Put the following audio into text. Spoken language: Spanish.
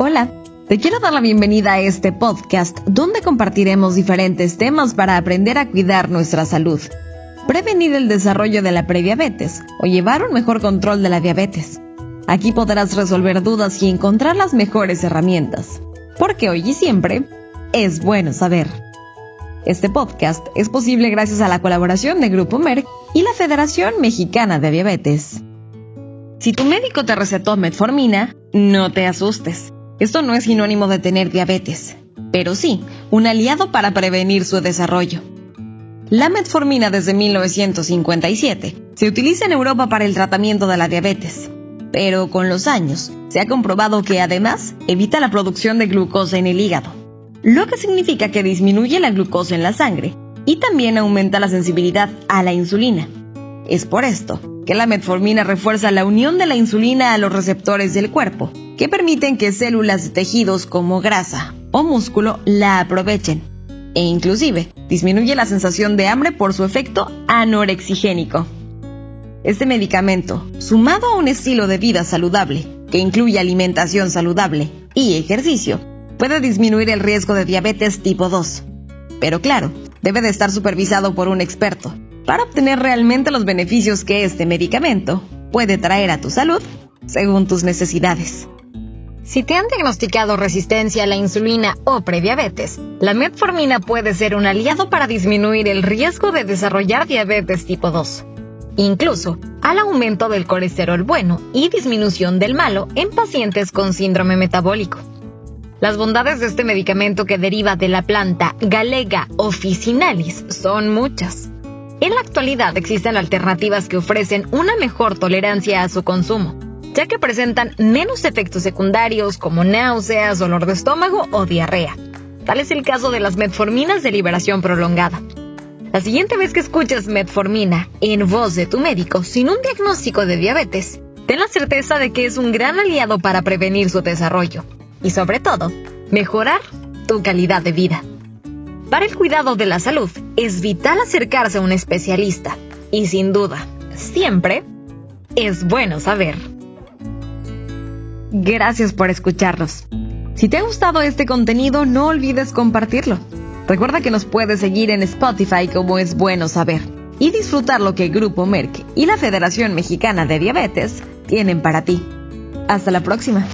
Hola, te quiero dar la bienvenida a este podcast donde compartiremos diferentes temas para aprender a cuidar nuestra salud, prevenir el desarrollo de la prediabetes o llevar un mejor control de la diabetes. Aquí podrás resolver dudas y encontrar las mejores herramientas, porque hoy y siempre es bueno saber. Este podcast es posible gracias a la colaboración de Grupo Merck y la Federación Mexicana de Diabetes. Si tu médico te recetó metformina, no te asustes. Esto no es sinónimo de tener diabetes, pero sí un aliado para prevenir su desarrollo. La metformina desde 1957 se utiliza en Europa para el tratamiento de la diabetes, pero con los años se ha comprobado que además evita la producción de glucosa en el hígado, lo que significa que disminuye la glucosa en la sangre y también aumenta la sensibilidad a la insulina. Es por esto que la metformina refuerza la unión de la insulina a los receptores del cuerpo, que permiten que células de tejidos como grasa o músculo la aprovechen, e inclusive disminuye la sensación de hambre por su efecto anorexigénico. Este medicamento, sumado a un estilo de vida saludable, que incluye alimentación saludable y ejercicio, puede disminuir el riesgo de diabetes tipo 2. Pero claro, debe de estar supervisado por un experto, para obtener realmente los beneficios que este medicamento puede traer a tu salud según tus necesidades. Si te han diagnosticado resistencia a la insulina o prediabetes, la metformina puede ser un aliado para disminuir el riesgo de desarrollar diabetes tipo 2, incluso al aumento del colesterol bueno y disminución del malo en pacientes con síndrome metabólico. Las bondades de este medicamento que deriva de la planta Galega officinalis son muchas. En la actualidad existen alternativas que ofrecen una mejor tolerancia a su consumo, ya que presentan menos efectos secundarios como náuseas, dolor de estómago o diarrea. Tal es el caso de las metforminas de liberación prolongada. La siguiente vez que escuches metformina en voz de tu médico sin un diagnóstico de diabetes, ten la certeza de que es un gran aliado para prevenir su desarrollo y sobre todo, mejorar tu calidad de vida. Para el cuidado de la salud es vital acercarse a un especialista y sin duda, siempre es bueno saber. Gracias por escucharnos. Si te ha gustado este contenido, no olvides compartirlo. Recuerda que nos puedes seguir en Spotify como es bueno saber y disfrutar lo que Grupo Merck y la Federación Mexicana de Diabetes tienen para ti. Hasta la próxima.